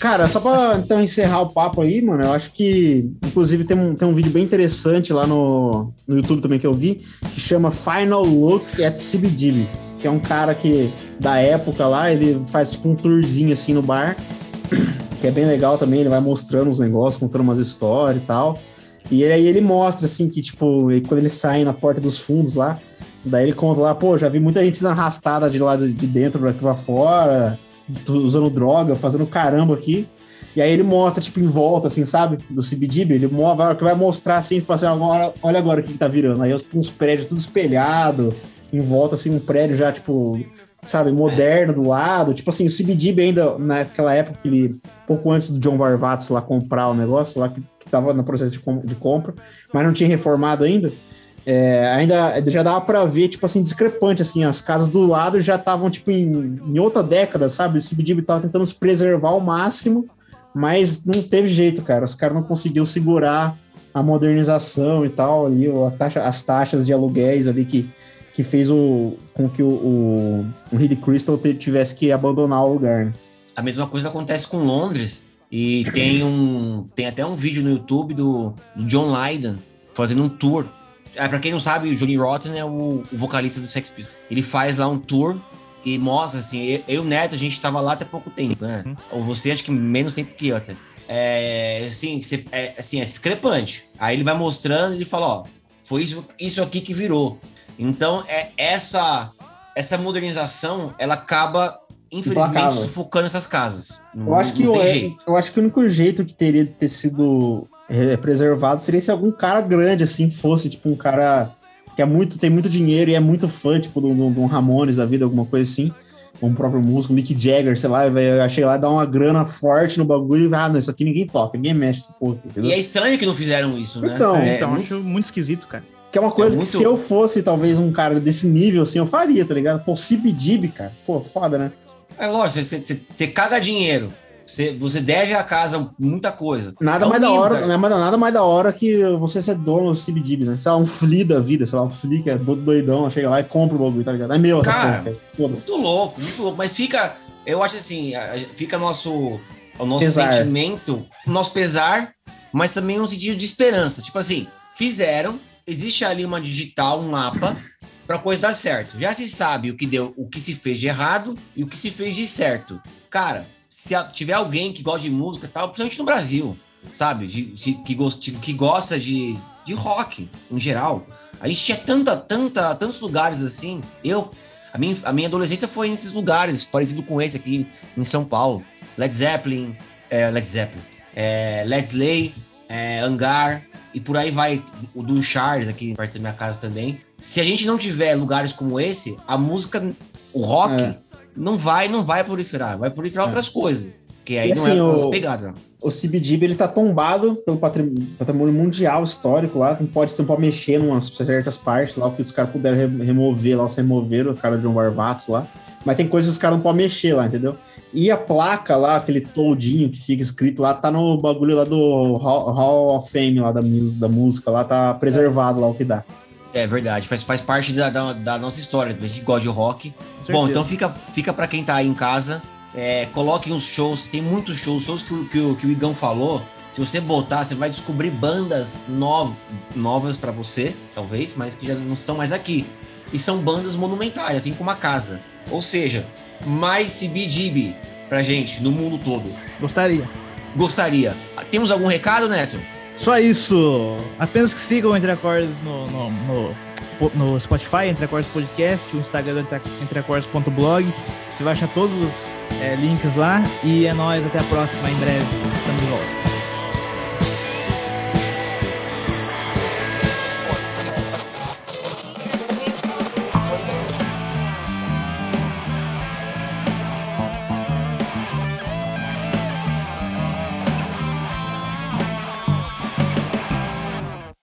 Cara, só pra então encerrar o papo aí, mano, eu acho que, inclusive, tem um, tem um vídeo bem interessante lá no, no YouTube também que eu vi, que chama Final Look at CBGB, que é um cara que, da época lá, ele faz tipo um tourzinho assim no bar, que é bem legal também, ele vai mostrando os negócios, contando umas histórias e tal. E aí ele mostra, assim, que, tipo, quando ele sai na porta dos fundos lá, daí ele conta lá, pô, já vi muita gente arrastada de lá de de dentro pra pra fora, usando droga, fazendo caramba aqui. E aí ele mostra, tipo, em volta, assim, sabe? Do CBDB, ele mo- vai, vai mostrar assim fala assim, agora, olha agora o que, que tá virando. Aí uns prédios tudo espelhado, em volta, assim, um prédio já, tipo, sabe, moderno do lado. Tipo assim, o CBDB ainda, naquela época que ele, pouco antes do John Varvatos lá comprar o negócio, lá que, que tava no processo de, de compra, mas não tinha reformado ainda. É, ainda já dava pra ver, tipo assim, discrepante, assim, as casas do lado já estavam, tipo, em, em outra década, sabe? O CBDB tava tentando se preservar ao máximo, mas não teve jeito, cara. Os caras não conseguiram segurar a modernização e tal, ali, taxa, as taxas de aluguéis ali que, que fez o, com que o, o, Hilly Crystal tivesse que abandonar o lugar, né? A mesma coisa acontece com Londres. E tem um. Tem até um vídeo no YouTube do, do John Lydon fazendo um tour. Ah, pra quem não sabe, o Johnny Rotten é o, o vocalista do Sex Pistols. Ele faz lá um tour e mostra assim. Eu eu e o Neto, a gente tava lá até pouco tempo, né? Ou você acho que menos tempo que eu até. É, assim, cê- é, assim, é discrepante. Aí ele vai mostrando e ele fala, ó, foi isso, isso aqui que virou. Então, é essa essa modernização, ela acaba infelizmente Implacável. sufocando essas casas. Não, Eu acho que tem é- jeito. eu acho que o único jeito que teria de ter sido é, preservado seria se algum cara grande assim fosse tipo um cara que é muito tem muito dinheiro e é muito fã tipo de um Ramones da vida alguma coisa assim um próprio músico Mick Jagger sei lá vai achei lá dar uma grana forte no bagulho e ah não isso aqui ninguém toca ninguém mexe essa porra entendeu? E é estranho que não fizeram isso, né? Então, É, é, então, muito- acho muito esquisito, cara. que é uma coisa muito- que se eu fosse talvez um cara desse nível assim eu faria tá ligado pô CBDB cara pô foda né É lógico, você caga dinheiro. Você, você deve à casa muita coisa. Nada É mais da hora, cara. é mais- nada mais da hora que você ser dono do CBDB, né? Sei lá, um Flea da vida, sei lá, um Flea que é todo doidão, chega lá e compra o bagulho, tá ligado? É meu, Cara, porra, cara. Muito louco, muito louco. Mas fica, eu acho assim, fica nosso, o nosso Pesar. sentimento, o nosso pesar, mas também um sentido de esperança. Tipo assim, fizeram, existe ali uma digital, um mapa, pra coisa dar certo. Já se sabe o que deu, o que se fez de errado e o que se fez de certo. Cara, se tiver alguém que gosta de música e tal, principalmente no Brasil, sabe? De, de- que, gosta, que gosta de, de rock em geral. A gente tinha tanta, tanta, tantos lugares assim. Eu, a minha, a minha adolescência foi nesses lugares, parecido com esse aqui em São Paulo. Led Zeppelin, é, Led Zeppelin, é, Led Slay, é, Hangar, e por aí vai. O do Charles, aqui perto da minha casa também. Se a gente não tiver lugares como esse, a música, o rock, É. não vai não vai proliferar. Vai proliferar É. outras coisas. Que aí E não assim, é a nossa o- pegada. O CBDB, ele tá tombado pelo patrim- patrimônio mundial histórico lá, não pode, você não pode mexer em umas certas partes lá, o que os caras puderam re- remover lá, os removeram, o cara de John Barbatos lá. Mas tem coisas que os caras não podem mexer lá, entendeu? E a placa lá, aquele toldinho que fica escrito lá, tá no bagulho lá do Hall, Hall of Fame lá da, da música, lá tá preservado lá o que dá. É verdade, faz, faz parte da, da, da nossa história. A gente gosta de rock. Com Bom, então fica, fica para quem tá aí em casa. É, coloquem os shows, tem muitos shows, shows que, o- que, que o Igão falou. Se você botar, você vai descobrir bandas nov, novas para você, talvez, mas que já não estão mais aqui. E são bandas monumentais, assim como a casa. Ou seja, mais CBGB pra gente no mundo todo. Gostaria. Gostaria. Temos algum recado, Neto? Só isso. Apenas que sigam Entre Acordes no, no, no no Spotify, Entre Acordes Podcast, o Instagram entreacordes.blog. Você vai achar todos os é, links lá. E é nóis, até a próxima, em breve. Estamos de volta.